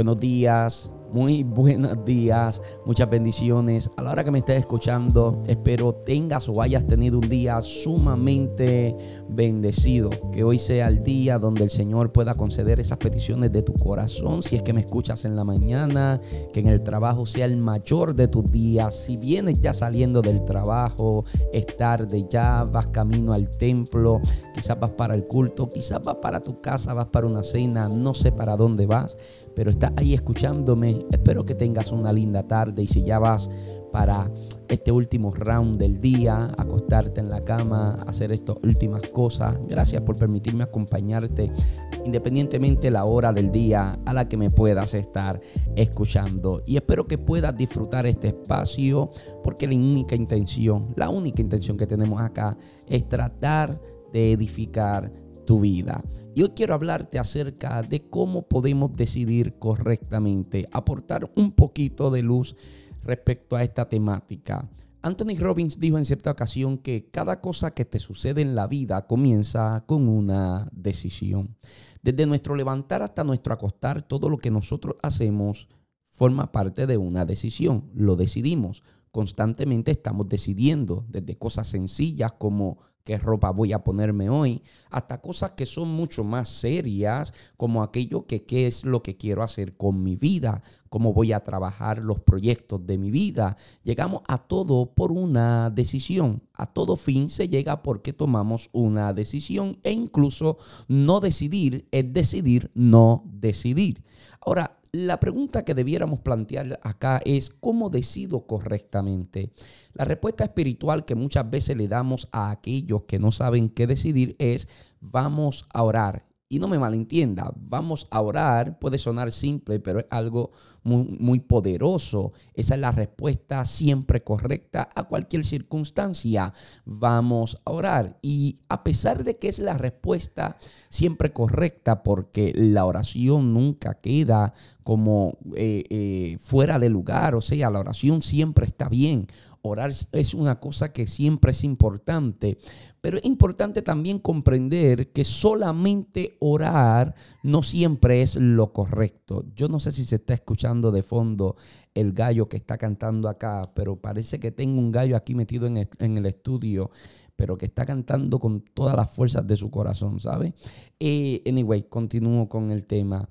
Buenos días, muy buenos días, muchas bendiciones. A la hora que me estés escuchando, espero tengas o hayas tenido un día sumamente bendecido. Que hoy sea el día donde el Señor pueda conceder esas peticiones de tu corazón. Si es que me escuchas en la mañana, que en el trabajo sea el mayor de tus días. Si vienes ya saliendo del trabajo, es tarde ya, vas camino al templo, quizás vas para el culto, quizás vas para tu casa, vas para una cena, no sé para dónde vas, pero estás ahí escuchándome Espero que tengas una linda tarde y si ya vas para este último round del día, acostarte en la cama, hacer estas últimas cosas. Gracias por permitirme acompañarte independientemente de la hora del día a la que me puedas estar escuchando. Y espero que puedas disfrutar este espacio porque la única intención, la única intención que tenemos acá es tratar de edificar vida. Y hoy quiero hablarte acerca de cómo podemos decidir correctamente, aportar un poquito de luz respecto a esta temática. Anthony Robbins dijo en cierta ocasión que cada cosa que te sucede en la vida comienza con una decisión. Desde nuestro levantar hasta nuestro acostar, todo lo que nosotros hacemos forma parte de una decisión. Lo decidimos. Constantemente estamos decidiendo, desde cosas sencillas como qué ropa voy a ponerme hoy, hasta cosas que son mucho más serias, como aquello que qué es lo que quiero hacer con mi vida, cómo voy a trabajar los proyectos de mi vida. Llegamos a todo por una decisión. A todo fin se llega porque tomamos una decisión e incluso no decidir es decidir no decidir. Ahora, la pregunta que debiéramos plantear acá es ¿cómo decido correctamente? La respuesta espiritual que muchas veces le damos a aquellos que no saben qué decidir es vamos a orar. Y no me malentienda, vamos a orar, puede sonar simple, pero es algo muy, muy, poderoso. Esa es la respuesta siempre correcta a cualquier circunstancia. Vamos a orar. Y a pesar de que es la respuesta siempre correcta, porque la oración nunca queda como eh, eh, fuera de lugar, o sea, la oración siempre está bien. Orar es una cosa que siempre es importante, pero es importante también comprender que solamente orar no siempre es lo correcto. Yo no sé si se está escuchando de fondo el gallo que está cantando acá, pero parece que tengo un gallo aquí metido en el, estudio pero que está cantando con todas las fuerzas de su corazón, ¿sabe? Eh, anyway, continúo con el tema.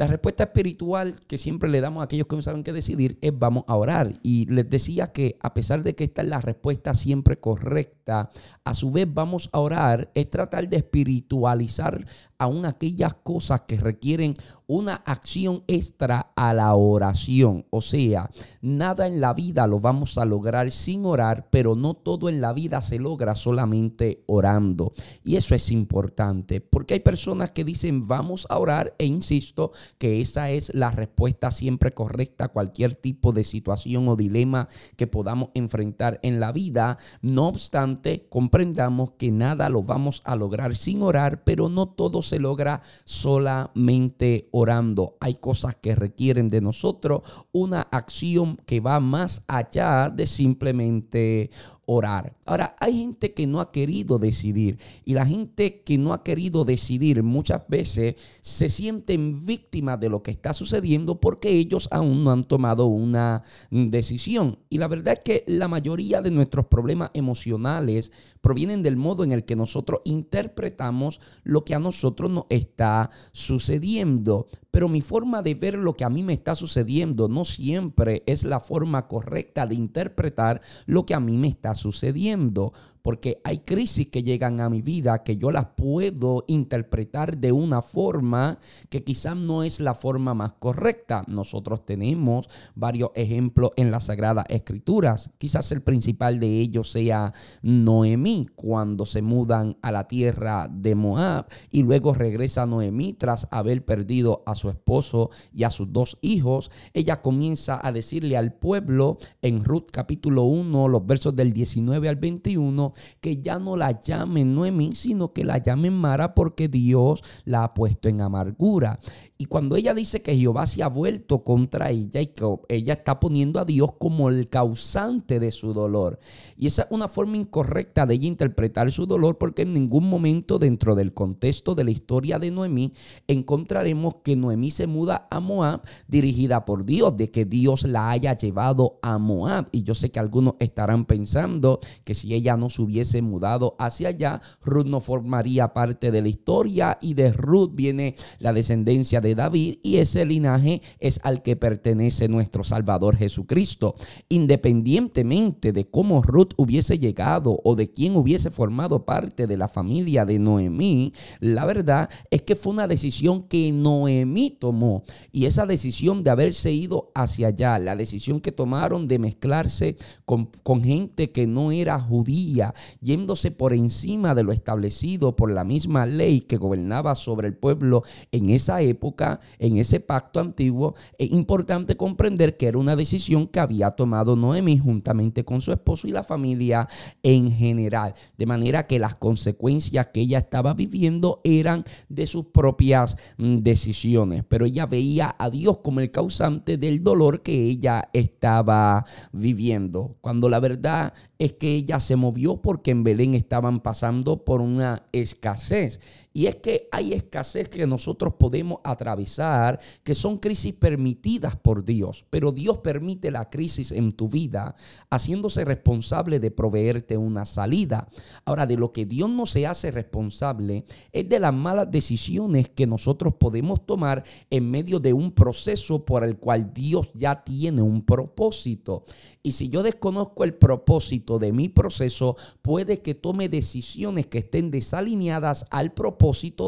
La respuesta espiritual que siempre le damos a aquellos que no saben qué decidir es vamos a orar. Y les decía que a pesar de que esta es la respuesta siempre correcta, a su vez vamos a orar es tratar de espiritualizar aún aquellas cosas que requieren una acción extra a la oración. O sea, nada en la vida lo vamos a lograr sin orar, pero no todo en la vida se logra solamente orando. Y eso es importante, porque hay personas que dicen vamos a orar e insisto que esa es la respuesta siempre correcta a cualquier tipo de situación o dilema que podamos enfrentar en la vida. No obstante, comprendamos que nada lo vamos a lograr sin orar, pero no todo se logra solamente orando. Hay cosas que requieren de nosotros una acción que va más allá de simplemente orar. Ahora, hay gente que no ha querido decidir y la gente que no ha querido decidir muchas veces se sienten víctimas de lo que está sucediendo porque ellos aún no han tomado una decisión. Y la verdad es que la mayoría de nuestros problemas emocionales provienen del modo en el que nosotros interpretamos lo que a nosotros nos está sucediendo. Pero mi forma de ver lo que a mí me está sucediendo no siempre es la forma correcta de interpretar lo que a mí me está sucediendo porque hay crisis que llegan a mi vida que yo las puedo interpretar de una forma que quizás no es la forma más correcta. Nosotros tenemos varios ejemplos en las Sagradas Escrituras. Quizás el principal de ellos sea Noemí, cuando se mudan a la tierra de Moab y luego regresa Noemí tras haber perdido a su esposo y a sus dos hijos. Ella comienza a decirle al pueblo en Ruth capítulo 1, los versos del 19 al 21, que ya no la llamen Noemí, sino que la llamen Mara porque Dios la ha puesto en amargura. Y cuando ella dice que Jehová se ha vuelto contra ella y que ella está poniendo a Dios como el causante de su dolor. Y esa es una forma incorrecta de ella interpretar su dolor porque en ningún momento dentro del contexto de la historia de Noemí encontraremos que Noemí se muda a Moab, dirigida por Dios, de que Dios la haya llevado a Moab. Y yo sé que algunos estarán pensando que si ella no se hubiese mudado hacia allá, Ruth no formaría parte de la historia y de Ruth viene la descendencia de David y ese linaje es al que pertenece nuestro Salvador Jesucristo. Independientemente de cómo Ruth hubiese llegado o de quién hubiese formado parte de la familia de Noemí, la verdad es que fue una decisión que Noemí tomó y esa decisión de haberse ido hacia allá, la decisión que tomaron de mezclarse con gente que no era judía, yéndose por encima de lo establecido por la misma ley que gobernaba sobre el pueblo en esa época, en ese pacto antiguo, es importante comprender que era una decisión que había tomado Noemí juntamente con su esposo y la familia en general. De manera que las consecuencias que ella estaba viviendo eran de sus propias mm, decisiones. Pero ella veía a Dios como el causante del dolor que ella estaba viviendo. Cuando la verdad es que ella se movió porque en Belén estaban pasando por una escasez. Y es que hay escasez que nosotros podemos atravesar, que son crisis permitidas por Dios. Pero Dios permite la crisis en tu vida, haciéndose responsable de proveerte una salida. Ahora, de lo que Dios no se hace responsable es de las malas decisiones que nosotros podemos tomar en medio de un proceso por el cual Dios ya tiene un propósito. Y si yo desconozco el propósito de mi proceso, puede que tome decisiones que estén desalineadas al propósito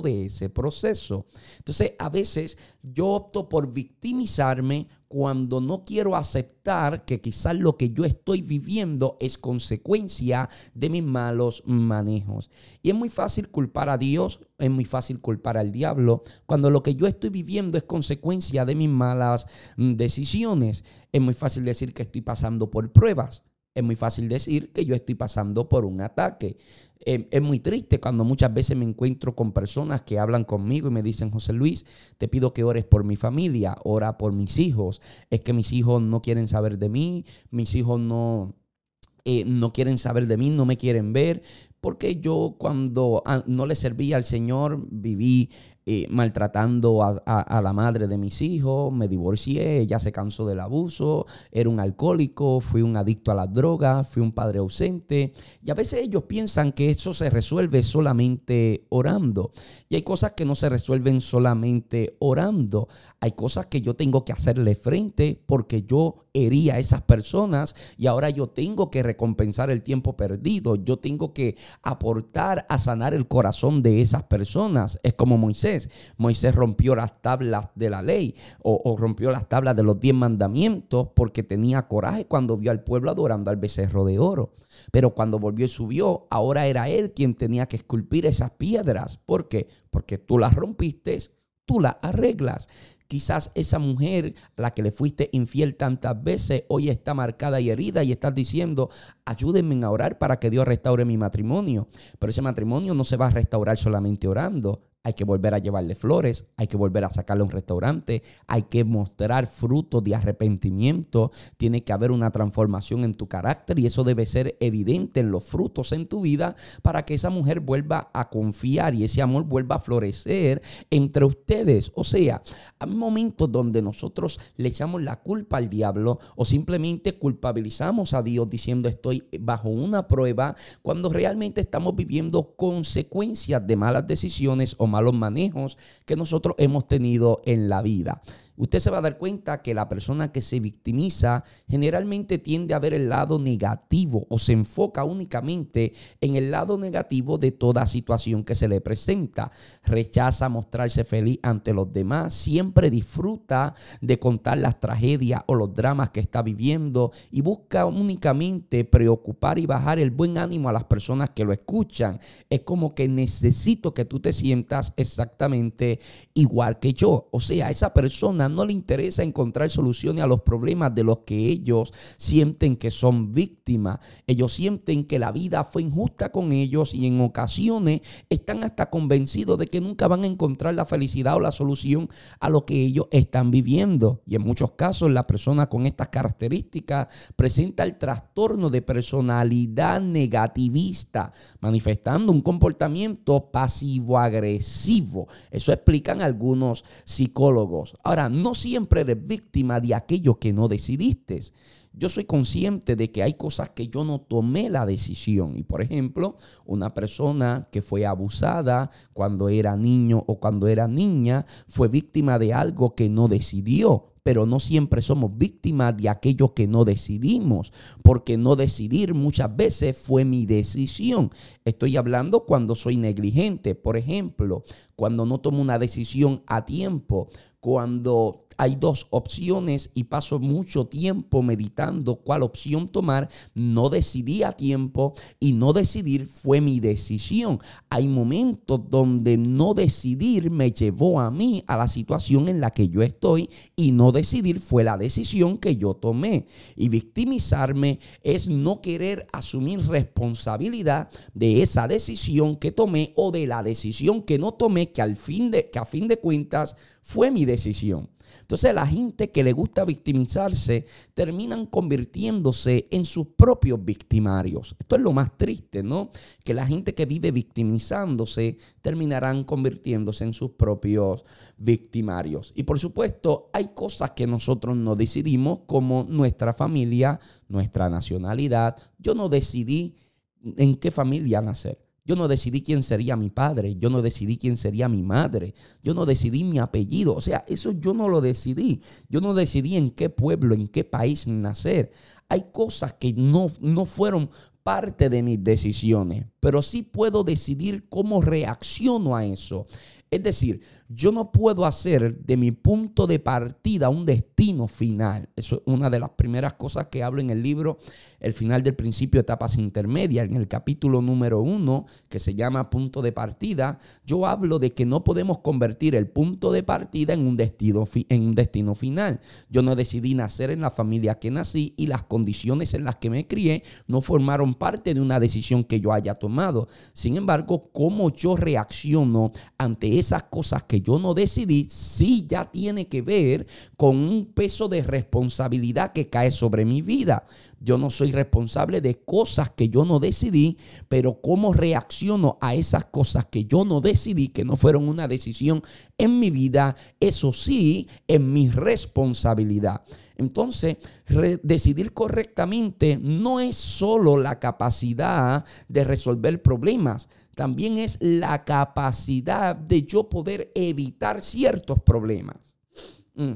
de ese proceso. Entonces, a veces yo opto por victimizarme cuando no quiero aceptar que quizás lo que yo estoy viviendo es consecuencia de mis malos manejos. Y es muy fácil culpar a Dios, es muy fácil culpar al diablo, cuando lo que yo estoy viviendo es consecuencia de mis malas mm, decisiones. Es muy fácil decir que estoy pasando por pruebas. Es muy fácil decir que yo estoy pasando por un ataque. Eh, es muy triste cuando muchas veces me encuentro con personas que hablan conmigo y me dicen, José Luis, te pido que ores por mi familia, ora por mis hijos. Es que mis hijos no quieren saber de mí, mis hijos no, eh, no quieren saber de mí, no me quieren ver, porque yo cuando ah, no le servía al Señor viví eh, maltratando a, la madre de mis hijos, me divorcié, ella se cansó del abuso, era un alcohólico, fui un adicto a las drogas, fui un padre ausente. Y a veces ellos piensan que eso se resuelve solamente orando. Y hay cosas que no se resuelven solamente orando. Hay cosas que yo tengo que hacerle frente porque yo herí a esas personas y ahora yo tengo que recompensar el tiempo perdido. Yo tengo que aportar a sanar el corazón de esas personas. Es como Moisés. Moisés. rompió las tablas de la ley o, rompió las tablas de los diez mandamientos porque tenía coraje cuando vio al pueblo adorando al becerro de oro. Pero cuando volvió y subió, ahora era él quien tenía que esculpir esas piedras. ¿Por qué? Porque tú las rompiste, tú las arreglas. Quizás esa mujer a la que le fuiste infiel tantas veces hoy está marcada y herida y estás diciendo, ayúdenme a orar para que Dios restaure mi matrimonio. Pero ese matrimonio no se va a restaurar solamente orando hay que volver a llevarle flores, hay que volver a sacarle a un restaurante, hay que mostrar frutos de arrepentimiento, tiene que haber una transformación en tu carácter y eso debe ser evidente en los frutos en tu vida para que esa mujer vuelva a confiar y ese amor vuelva a florecer entre ustedes. O sea, hay momentos donde nosotros le echamos la culpa al diablo o simplemente culpabilizamos a Dios diciendo estoy bajo una prueba cuando realmente estamos viviendo consecuencias de malas decisiones o malos manejos que nosotros hemos tenido en la vida usted se va a dar cuenta que la persona que se victimiza generalmente tiende a ver el lado negativo o se enfoca únicamente en el lado negativo de toda situación que se le presenta. Rechaza mostrarse feliz ante los demás, siempre disfruta de contar las tragedias o los dramas que está viviendo y busca únicamente preocupar y bajar el buen ánimo a las personas que lo escuchan. Es como que necesito que tú te sientas exactamente igual que yo. O sea, esa persona no le interesa encontrar soluciones a los problemas de los que ellos sienten que son víctimas. Ellos sienten que la vida fue injusta con ellos y en ocasiones están hasta convencidos de que nunca van a encontrar la felicidad o la solución a lo que ellos están viviendo. Y en muchos casos la persona con estas características presenta el trastorno de personalidad negativista, manifestando un comportamiento pasivo-agresivo. Eso explican algunos psicólogos. Ahora, no siempre eres víctima de aquello que no decidiste. Yo soy consciente de que hay cosas que yo no tomé la decisión. Y por ejemplo, una persona que fue abusada cuando era niño o cuando era niña fue víctima de algo que no decidió pero no siempre somos víctimas de aquello que no decidimos, porque no decidir muchas veces fue mi decisión. Estoy hablando cuando soy negligente, por ejemplo, cuando no tomo una decisión a tiempo, cuando hay dos opciones y paso mucho tiempo meditando cuál opción tomar, no decidí a tiempo y no decidir fue mi decisión. Hay momentos donde no decidir me llevó a mí a la situación en la que yo estoy y no decidir fue la decisión que yo tomé. Y victimizarme es no querer asumir responsabilidad de esa decisión que tomé o de la decisión que no tomé que al fin de que a fin de cuentas fue mi decisión. Entonces la gente que le gusta victimizarse terminan convirtiéndose en sus propios victimarios. Esto es lo más triste, ¿no? Que la gente que vive victimizándose terminarán convirtiéndose en sus propios victimarios. Y por supuesto hay cosas que nosotros no decidimos como nuestra familia, nuestra nacionalidad. Yo no decidí en qué familia nacer. Yo no decidí quién sería mi padre, yo no decidí quién sería mi madre, yo no decidí mi apellido, o sea, eso yo no lo decidí, yo no decidí en qué pueblo, en qué país nacer. Hay cosas que no, no fueron parte de mis decisiones, pero sí puedo decidir cómo reacciono a eso. Es decir, yo no puedo hacer de mi punto de partida un destino final. Eso es una de las primeras cosas que hablo en el libro, El final del principio, etapas intermedias, en el capítulo número uno, que se llama punto de partida. Yo hablo de que no podemos convertir el punto de partida en un destino, en un destino final. Yo no decidí nacer en la familia que nací y las condiciones en las que me crié no formaron parte de una decisión que yo haya tomado. Sin embargo, cómo yo reacciono ante esas cosas que yo no decidí, sí ya tiene que ver con un peso de responsabilidad que cae sobre mi vida. Yo no soy responsable de cosas que yo no decidí, pero cómo reacciono a esas cosas que yo no decidí, que no fueron una decisión en mi vida, eso sí es mi responsabilidad. Entonces, decidir correctamente no es solo la capacidad de resolver problemas, también es la capacidad de yo poder evitar ciertos problemas. Mm.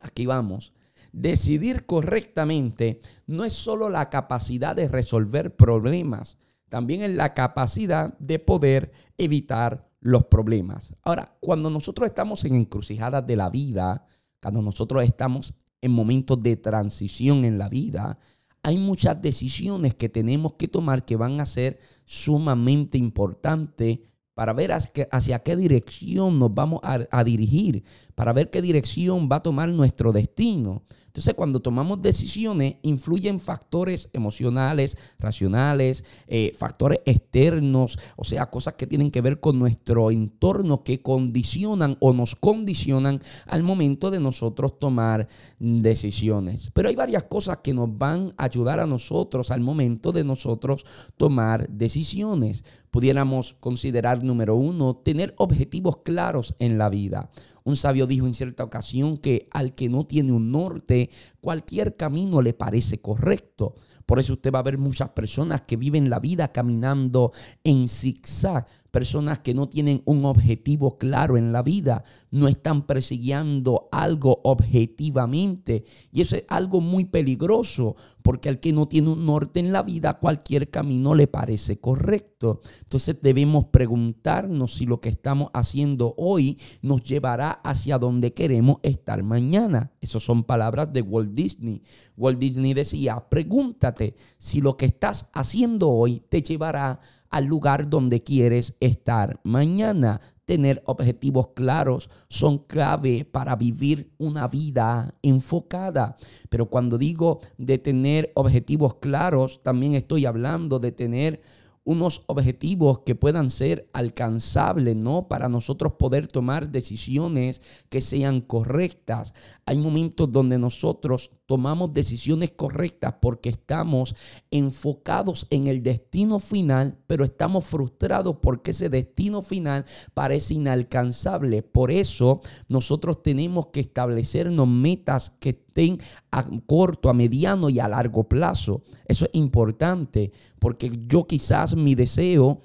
Aquí vamos. Decidir correctamente no es solo la capacidad de resolver problemas, también es la capacidad de poder evitar los problemas. Ahora, cuando nosotros estamos en encrucijadas de la vida, cuando nosotros estamos en momentos de transición en la vida, hay muchas decisiones que tenemos que tomar que van a ser sumamente importantes para ver hacia qué dirección nos vamos a, dirigir, para ver qué dirección va a tomar nuestro destino. Entonces, cuando tomamos decisiones, influyen factores emocionales, racionales, eh, factores externos, o sea, cosas que tienen que ver con nuestro entorno que condicionan o nos condicionan al momento de nosotros tomar decisiones. Pero hay varias cosas que nos van a ayudar a nosotros al momento de nosotros tomar decisiones. Pudiéramos considerar, número uno, tener objetivos claros en la vida. Un sabio dijo en cierta ocasión que al que no tiene un norte, cualquier camino le parece correcto. Por eso usted va a ver muchas personas que viven la vida caminando en zigzag, personas que no tienen un objetivo claro en la vida, no están persiguiendo algo objetivamente. Y eso es algo muy peligroso, porque al que no tiene un norte en la vida, cualquier camino le parece correcto. Entonces debemos preguntarnos si lo que estamos haciendo hoy nos llevará hacia donde queremos estar mañana. Esas son palabras de Walt Disney. Walt Disney decía, pregúntate si lo que estás haciendo hoy te llevará al lugar donde quieres estar mañana. Tener objetivos claros son clave para vivir una vida enfocada. Pero cuando digo de tener objetivos claros, también estoy hablando de tener unos objetivos que puedan ser alcanzables, ¿no? Para nosotros poder tomar decisiones que sean correctas. Hay momentos donde nosotros tomamos decisiones correctas porque estamos enfocados en el destino final, pero estamos frustrados porque ese destino final parece inalcanzable. Por eso nosotros tenemos que establecernos metas que estén a corto, a mediano y a largo plazo. Eso es importante porque yo quizás mi deseo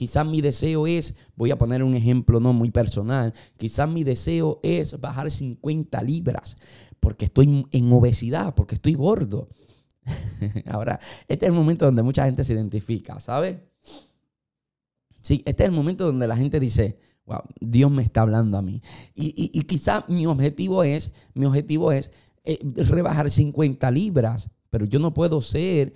Quizás mi deseo es, voy a poner un ejemplo no muy personal, quizás mi deseo es bajar 50 libras porque estoy en obesidad, porque estoy gordo. Ahora, este es el momento donde mucha gente se identifica, ¿sabes? Sí, este es el momento donde la gente dice, wow, Dios me está hablando a mí. Y, y, quizá mi objetivo es, mi objetivo es eh, rebajar 50 libras, pero yo no puedo ser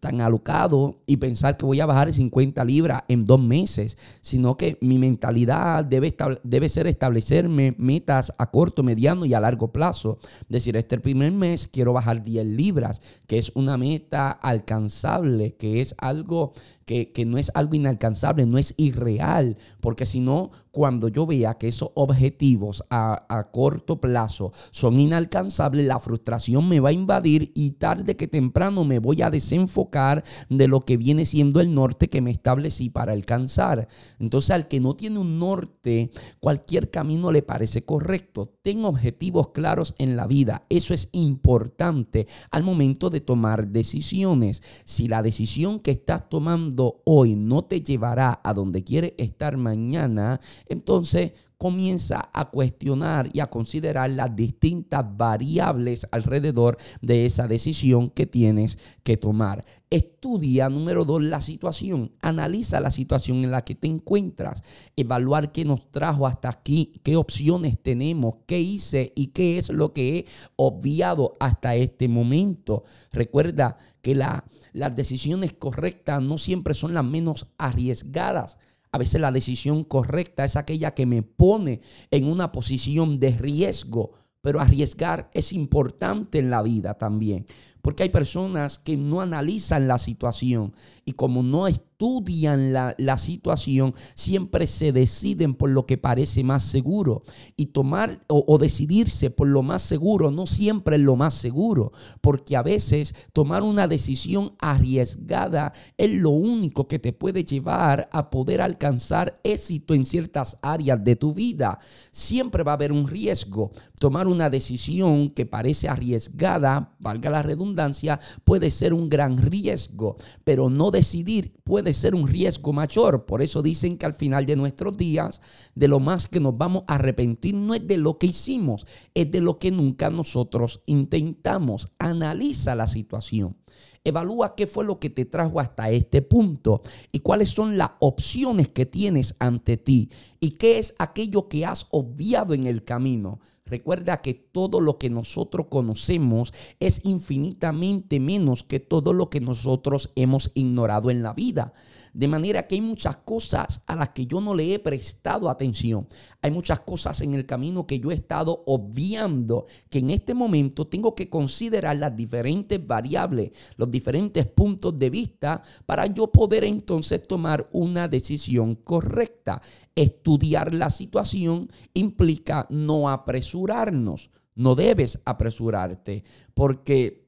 tan alocado y pensar que voy a bajar 50 libras en dos meses, sino que mi mentalidad debe, debe ser establecerme metas a corto, mediano y a largo plazo. Decir, este primer mes quiero bajar 10 libras, que es una meta alcanzable, que es algo que, no es algo inalcanzable, no es irreal, porque si no, cuando yo vea que esos objetivos a, a, corto plazo son inalcanzables, la frustración me va a invadir y tarde que temprano me voy a desenfocar de lo que viene siendo el norte que me establecí para alcanzar. Entonces al que no tiene un norte, cualquier camino le parece correcto. Ten objetivos claros en la vida. Eso es importante al momento de tomar decisiones. Si la decisión que estás tomando hoy no te llevará a donde quieres estar mañana, entonces comienza a cuestionar y a considerar las distintas variables alrededor de esa decisión que tienes que tomar. Estudia, número dos, la situación. Analiza la situación en la que te encuentras. Evaluar qué nos trajo hasta aquí, qué opciones tenemos, qué hice y qué es lo que he obviado hasta este momento. Recuerda que la, las decisiones correctas no siempre son las menos arriesgadas. A veces la decisión correcta es aquella que me pone en una posición de riesgo, pero arriesgar es importante en la vida también. Porque hay personas que no analizan la situación y como no estudian la, situación, siempre se deciden por lo que parece más seguro. Y tomar o, o, decidirse por lo más seguro no siempre es lo más seguro, porque a veces tomar una decisión arriesgada es lo único que te puede llevar a poder alcanzar éxito en ciertas áreas de tu vida. Siempre va a haber un riesgo. Tomar una decisión que parece arriesgada, valga la redundancia, puede ser un gran riesgo, pero no decidir puede ser un riesgo mayor. Por eso dicen que al final de nuestros días, de lo más que nos vamos a arrepentir no es de lo que hicimos, es de lo que nunca nosotros intentamos. Analiza la situación. Evalúa qué fue lo que te trajo hasta este punto y cuáles son las opciones que tienes ante ti y qué es aquello que has obviado en el camino. Recuerda que todo lo que nosotros conocemos es infinitamente menos que todo lo que nosotros hemos ignorado en la vida. De manera que hay muchas cosas a las que yo no le he prestado atención. Hay muchas cosas en el camino que yo he estado obviando, que en este momento tengo que considerar las diferentes variables, los diferentes puntos de vista para yo poder entonces tomar una decisión correcta. Estudiar la situación implica no apresurarnos. No debes apresurarte porque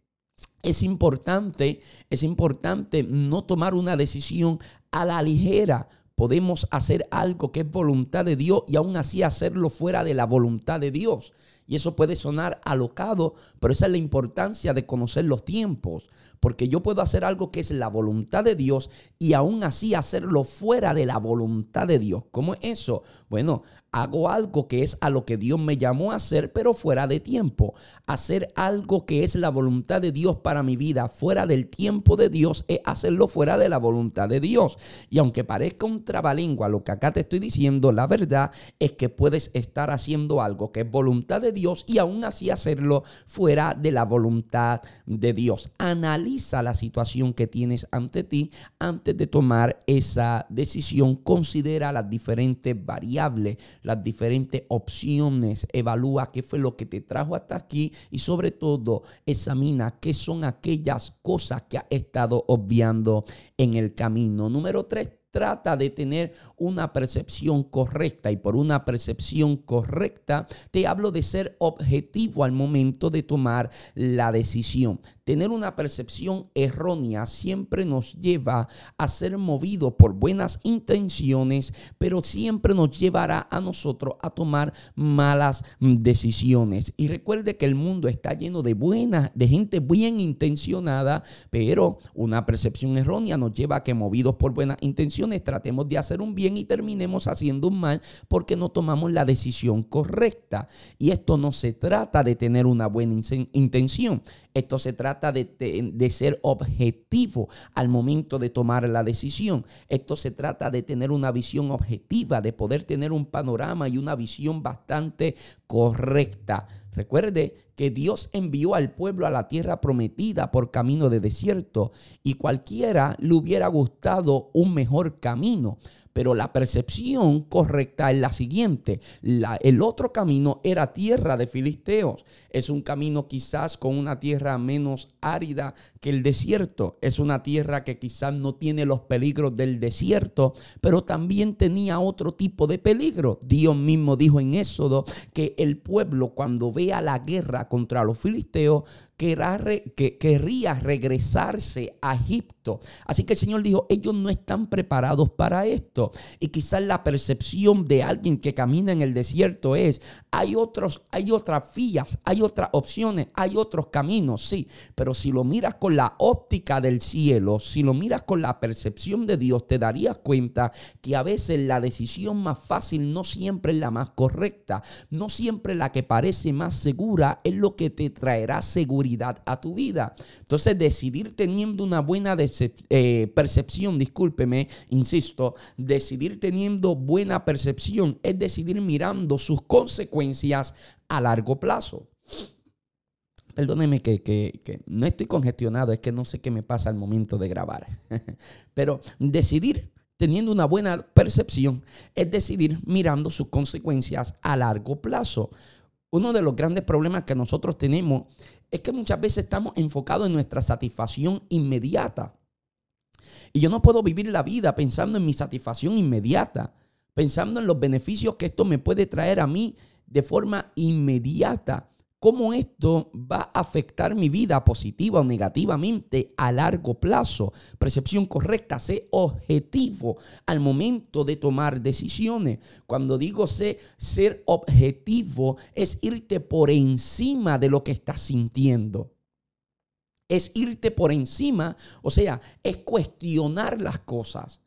es importante, es importante no tomar una decisión a la ligera. Podemos hacer algo que es voluntad de Dios y aún así hacerlo fuera de la voluntad de Dios. Y eso puede sonar alocado, pero esa es la importancia de conocer los tiempos. Porque yo puedo hacer algo que es la voluntad de Dios y aún así hacerlo fuera de la voluntad de Dios. ¿Cómo es eso? Bueno, Hago algo que es a lo que Dios me llamó a hacer, pero fuera de tiempo. Hacer algo que es la voluntad de Dios para mi vida, fuera del tiempo de Dios, es hacerlo fuera de la voluntad de Dios. Y aunque parezca un trabalengua lo que acá te estoy diciendo, la verdad es que puedes estar haciendo algo que es voluntad de Dios y aún así hacerlo fuera de la voluntad de Dios. Analiza la situación que tienes ante ti antes de tomar esa decisión. Considera las diferentes variables, las diferentes opciones. Evalúa qué fue lo que te trajo hasta aquí y sobre todo examina qué son aquellas cosas que has estado obviando en el camino. Número tres, trata de tener una percepción correcta y por una percepción correcta te hablo de ser objetivo al momento de tomar la decisión. Tener una percepción errónea siempre nos lleva a ser movidos por buenas intenciones, pero siempre nos llevará a nosotros a tomar malas decisiones. Y recuerde que el mundo está lleno de buenas, de gente bien intencionada, pero una percepción errónea nos lleva a que movidos por buenas intenciones tratemos de hacer un bien y terminemos haciendo un mal porque no tomamos la decisión correcta. Y esto no se trata de tener una buena intención. Esto se trata de, ser objetivo al momento de tomar la decisión. Esto se trata de tener una visión objetiva, de poder tener un panorama y una visión bastante correcta. Recuerde que Dios envió al pueblo a la tierra prometida por camino de desierto y cualquiera le hubiera gustado un mejor camino. Pero la percepción correcta es la siguiente. el otro camino era tierra de filisteos. Es un camino quizás con una tierra menos árida que el desierto. Es una tierra que quizás no tiene los peligros del desierto, pero también tenía otro tipo de peligro. Dios mismo dijo en Éxodo que el pueblo cuando vea la guerra contra los filisteos que querría regresarse a Egipto. Así que el Señor dijo, ellos no están preparados para esto. Y quizás la percepción de alguien que camina en el desierto es, hay, otros, hay otras vías, hay otras opciones, hay otros caminos, sí. Pero si lo miras con la óptica del cielo, si lo miras con la percepción de Dios, te darías cuenta que a veces la decisión más fácil no siempre es la más correcta, no siempre la que parece más segura es lo que te traerá seguridad a tu vida. Entonces, decidir teniendo una buena eh, percepción, discúlpeme, insisto, decidir teniendo buena percepción es decidir mirando sus consecuencias a largo plazo. Perdóneme que, que, no estoy congestionado, es que no sé qué me pasa al momento de grabar. Pero decidir teniendo una buena percepción es decidir mirando sus consecuencias a largo plazo. Uno de los grandes problemas que nosotros tenemos es que muchas veces estamos enfocados en nuestra satisfacción inmediata. Y yo no puedo vivir la vida pensando en mi satisfacción inmediata, pensando en los beneficios que esto me puede traer a mí de forma inmediata cómo esto va a afectar mi vida positiva o negativamente a largo plazo. Percepción correcta, sé objetivo al momento de tomar decisiones. Cuando digo sé, ser objetivo es irte por encima de lo que estás sintiendo. Es irte por encima, o sea, es cuestionar las cosas.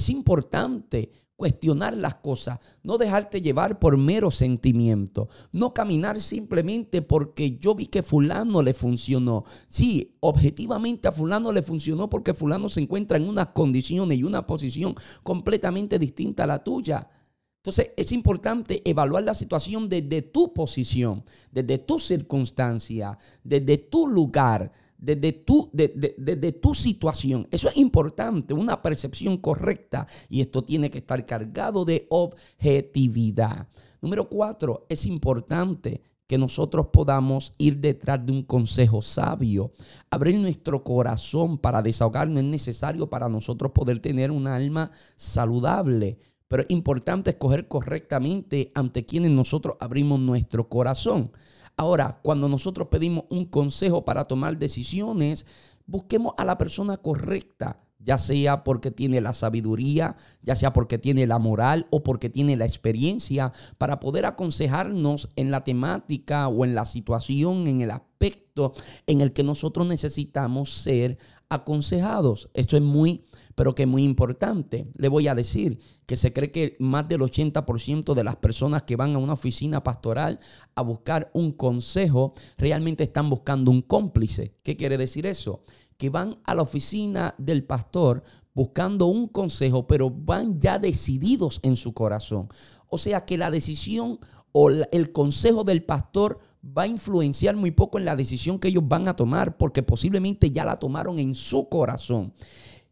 Es importante cuestionar las cosas, no dejarte llevar por mero sentimiento, no caminar simplemente porque yo vi que fulano le funcionó. Sí, objetivamente a fulano le funcionó porque fulano se encuentra en unas condiciones y una posición completamente distinta a la tuya. Entonces es importante evaluar la situación desde tu posición, desde tu circunstancia, desde tu lugar desde tu, de, tu situación. Eso es importante, una percepción correcta y esto tiene que estar cargado de objetividad. Número cuatro, es importante que nosotros podamos ir detrás de un consejo sabio, abrir nuestro corazón para desahogarnos es necesario para nosotros poder tener un alma saludable. Pero es importante escoger correctamente ante quienes nosotros abrimos nuestro corazón. Ahora, cuando nosotros pedimos un consejo para tomar decisiones, busquemos a la persona correcta. Ya sea porque tiene la sabiduría, ya sea porque tiene la moral o porque tiene la experiencia para poder aconsejarnos en la temática o en la situación, en el aspecto en el que nosotros necesitamos ser aconsejados. Esto es muy, pero que muy importante. Le voy a decir que se cree que más del 80% de las personas que van a una oficina pastoral a buscar un consejo realmente están buscando un cómplice. ¿Qué quiere decir eso? Que van a la oficina del pastor buscando un consejo, pero van ya decididos en su corazón. O sea que la decisión o el consejo del pastor va a influenciar muy poco en la decisión que ellos van a tomar, porque posiblemente ya la tomaron en su corazón.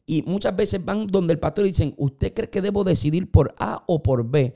Y muchas veces van donde el pastor y dicen, ¿usted cree que debo decidir por A o por B?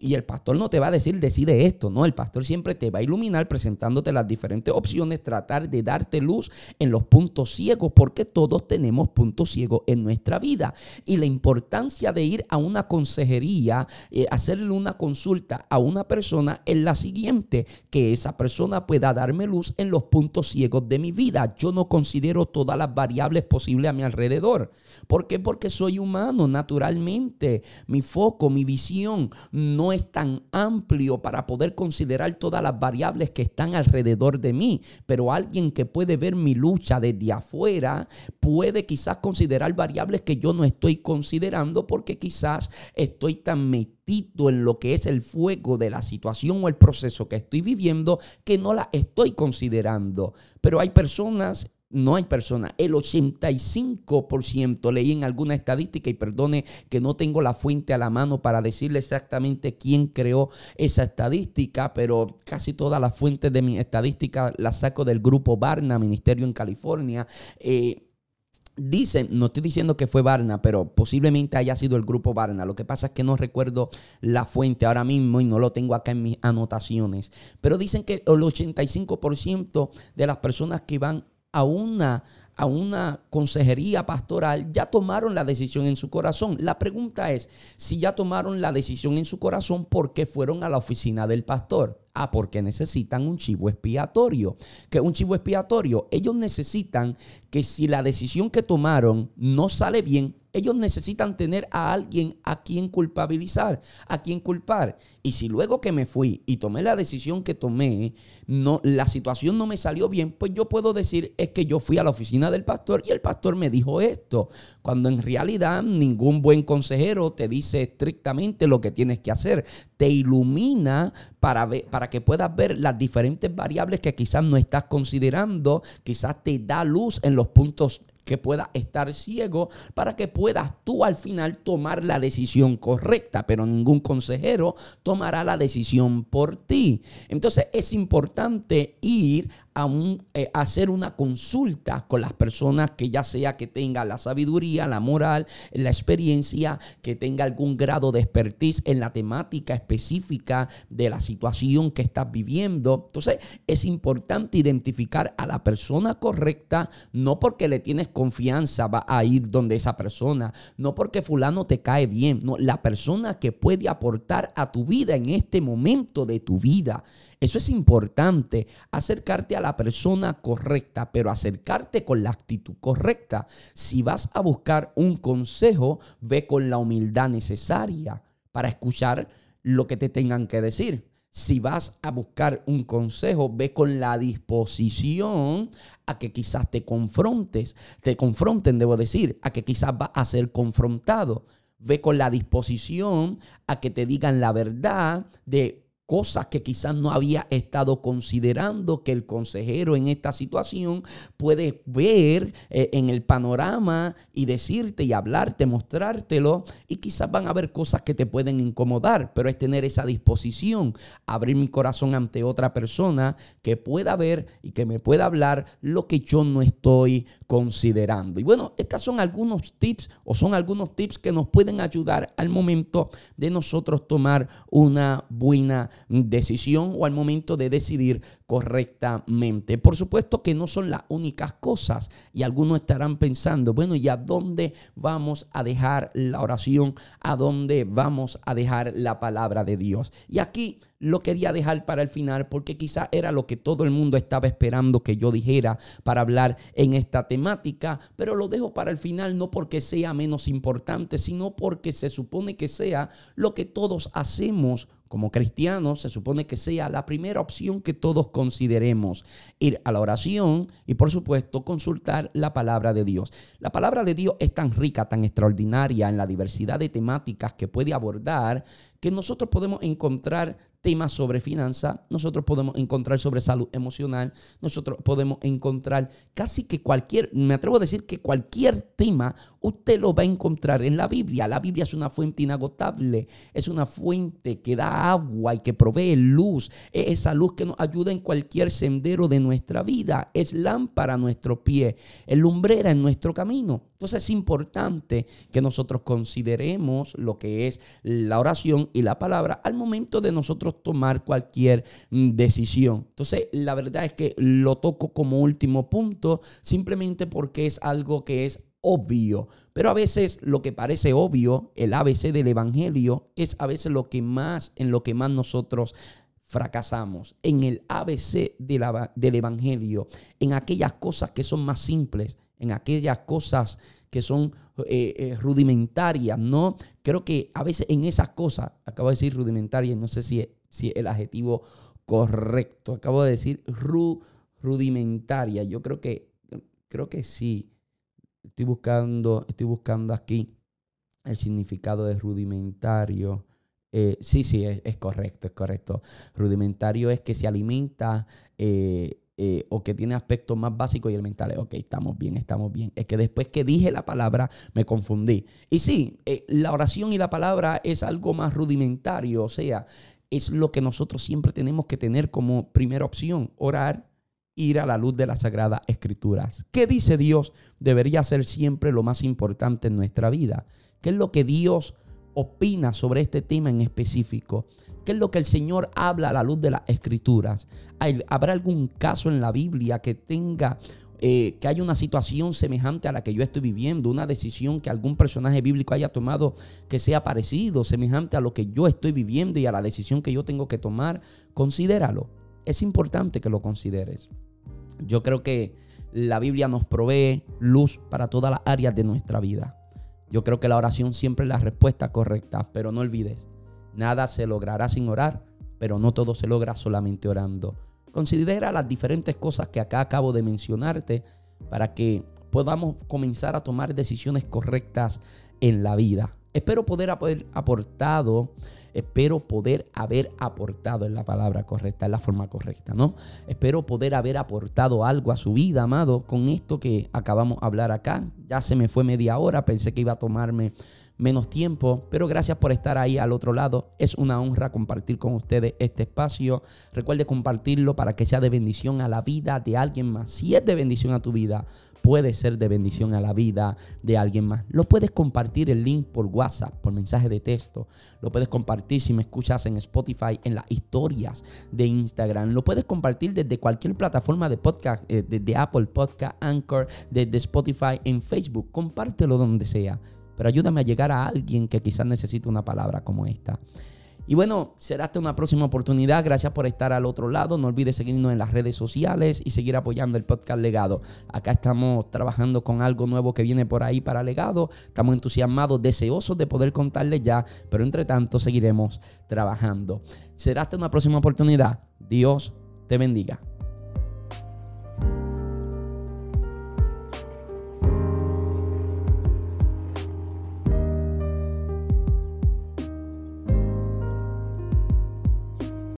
Y el pastor no te va a decir, decide esto, no, el pastor siempre te va a iluminar presentándote las diferentes opciones, tratar de darte luz en los puntos ciegos, porque todos tenemos puntos ciegos en nuestra vida. Y la importancia de ir a una consejería, eh, hacerle una consulta a una persona es la siguiente, que esa persona pueda darme luz en los puntos ciegos de mi vida. Yo no considero todas las variables posibles a mi alrededor. ¿Por qué? Porque soy humano naturalmente. Mi foco, mi visión, no es tan amplio para poder considerar todas las variables que están alrededor de mí, pero alguien que puede ver mi lucha desde afuera puede quizás considerar variables que yo no estoy considerando porque quizás estoy tan metido en lo que es el fuego de la situación o el proceso que estoy viviendo que no la estoy considerando. Pero hay personas no hay personas. El 85% leí en alguna estadística y perdone que no tengo la fuente a la mano para decirle exactamente quién creó esa estadística, pero casi todas las fuentes de mi estadística las saco del grupo Barna, Ministerio en California. Eh, dicen, no estoy diciendo que fue Barna, pero posiblemente haya sido el grupo Barna. Lo que pasa es que no recuerdo la fuente ahora mismo y no lo tengo acá en mis anotaciones. Pero dicen que el 85% de las personas que van a una, a una consejería pastoral, ya tomaron la decisión en su corazón. La pregunta es, si ya tomaron la decisión en su corazón, ¿por qué fueron a la oficina del pastor? Ah, porque necesitan un chivo expiatorio. ¿Qué es un chivo expiatorio? Ellos necesitan que si la decisión que tomaron no sale bien, ellos necesitan tener a alguien a quien culpabilizar, a quien culpar. Y si luego que me fui y tomé la decisión que tomé, no, la situación no me salió bien, pues yo puedo decir es que yo fui a la oficina del pastor y el pastor me dijo esto, cuando en realidad ningún buen consejero te dice estrictamente lo que tienes que hacer, te ilumina para, ver, para que puedas ver las diferentes variables que quizás no estás considerando, quizás te da luz en los puntos que pueda estar ciego para que puedas tú al final tomar la decisión correcta, pero ningún consejero tomará la decisión por ti. Entonces es importante ir a, eh, hacer una consulta con las personas que ya sea que tenga la sabiduría, la moral, la experiencia, que tenga algún grado de expertise en la temática específica de la situación que estás viviendo. Entonces es importante identificar a la persona correcta, no porque le tienes confianza va a ir donde esa persona, no porque fulano te cae bien, no, la persona que puede aportar a tu vida en este momento de tu vida. Eso es importante, acercarte a la persona correcta, pero acercarte con la actitud correcta. Si vas a buscar un consejo, ve con la humildad necesaria para escuchar lo que te tengan que decir. Si vas a buscar un consejo, ve con la disposición a que quizás te confrontes, te confronten, debo decir, a que quizás vas a ser confrontado. Ve con la disposición a que te digan la verdad de cosas que quizás no había estado considerando que el consejero en esta situación puede ver eh, en el panorama y decirte y hablarte, mostrártelo y quizás van a haber cosas que te pueden incomodar, pero es tener esa disposición, abrir mi corazón ante otra persona que pueda ver y que me pueda hablar lo que yo no estoy considerando. Y bueno, estos son algunos tips o son algunos tips que nos pueden ayudar al momento de nosotros tomar una buena decisión o al momento de decidir correctamente. Por supuesto que no son las únicas cosas y algunos estarán pensando, bueno, ¿y a dónde vamos a dejar la oración? ¿A dónde vamos a dejar la palabra de Dios? Y aquí lo quería dejar para el final porque quizá era lo que todo el mundo estaba esperando que yo dijera para hablar en esta temática, pero lo dejo para el final no porque sea menos importante, sino porque se supone que sea lo que todos hacemos como cristianos se supone que sea la primera opción que todos consideremos, ir a la oración y por supuesto consultar la palabra de Dios. La palabra de Dios es tan rica, tan extraordinaria en la diversidad de temáticas que puede abordar que nosotros podemos encontrar temas sobre finanzas, nosotros podemos encontrar sobre salud emocional, nosotros podemos encontrar casi que cualquier, me atrevo a decir que cualquier tema usted lo va a encontrar en la Biblia. La Biblia es una fuente inagotable, es una fuente que da agua y que provee luz, es esa luz que nos ayuda en cualquier sendero de nuestra vida, es lámpara a nuestro pie, es lumbrera en nuestro camino. Entonces es importante que nosotros consideremos lo que es la oración y la palabra al momento de nosotros tomar cualquier mm, decisión. Entonces la verdad es que lo toco como último punto simplemente porque es algo que es obvio. Pero a veces lo que parece obvio, el ABC del Evangelio, es a veces lo que más, en lo que más nosotros fracasamos. En el ABC del Evangelio, en aquellas cosas que son más simples, en aquellas cosas que son eh, eh, rudimentarias, ¿no? Creo que a veces en esas cosas, acabo de decir rudimentarias, no sé si, si el adjetivo correcto, acabo de decir rudimentaria, yo creo que, creo que sí, estoy buscando, estoy buscando aquí el significado de rudimentario. Eh, sí, sí, es, correcto, es correcto. Rudimentario es que se alimenta eh, o que tiene aspectos más básicos y elementales. Ok, estamos bien, estamos bien. Es que después que dije la palabra me confundí. Y sí, eh, la oración y la palabra es algo más rudimentario, o sea, es lo que nosotros siempre tenemos que tener como primera opción, orar, ir a la luz de las sagradas escrituras. ¿Qué dice Dios? Debería ser siempre lo más importante en nuestra vida. ¿Qué es lo que Dios opina sobre este tema en específico? ¿Qué es lo que el Señor habla a la luz de las escrituras? ¿Habrá algún caso en la Biblia que tenga eh, que haya una situación semejante a la que yo estoy viviendo, una decisión que algún personaje bíblico haya tomado que sea parecido, semejante a lo que yo estoy viviendo y a la decisión que yo tengo que tomar, considéralo. Es importante que lo consideres. Yo creo que la Biblia nos provee luz para todas las áreas de nuestra vida. Yo creo que la oración siempre es la respuesta correcta, pero no olvides, Nada se logrará sin orar, pero no todo se logra solamente orando. Considera las diferentes cosas que acá acabo de mencionarte para que podamos comenzar a tomar decisiones correctas en la vida. Espero poder haber aportado, espero poder haber aportado en la palabra correcta, en la forma correcta, ¿no? Espero poder haber aportado algo a su vida, amado, con esto que acabamos de hablar acá. Ya se me fue media hora, pensé que iba a tomarme menos tiempo, pero gracias por estar ahí al otro lado. Es una honra compartir con ustedes este espacio. Recuerde compartirlo para que sea de bendición a la vida de alguien más. Si es de bendición a tu vida, puede ser de bendición a la vida de alguien más. Lo puedes compartir el link por WhatsApp, por mensaje de texto. Lo puedes compartir si me escuchas en Spotify, en las historias de Instagram. Lo puedes compartir desde cualquier plataforma de podcast, eh, desde Apple Podcast, Anchor, desde Spotify, en Facebook. Compártelo donde sea pero ayúdame a llegar a alguien que quizás necesite una palabra como esta. Y bueno, será hasta una próxima oportunidad. Gracias por estar al otro lado. No olvides seguirnos en las redes sociales y seguir apoyando el podcast Legado. Acá estamos trabajando con algo nuevo que viene por ahí para Legado. Estamos entusiasmados, deseosos de poder contarles ya, pero entre tanto seguiremos trabajando. Será hasta una próxima oportunidad. Dios te bendiga.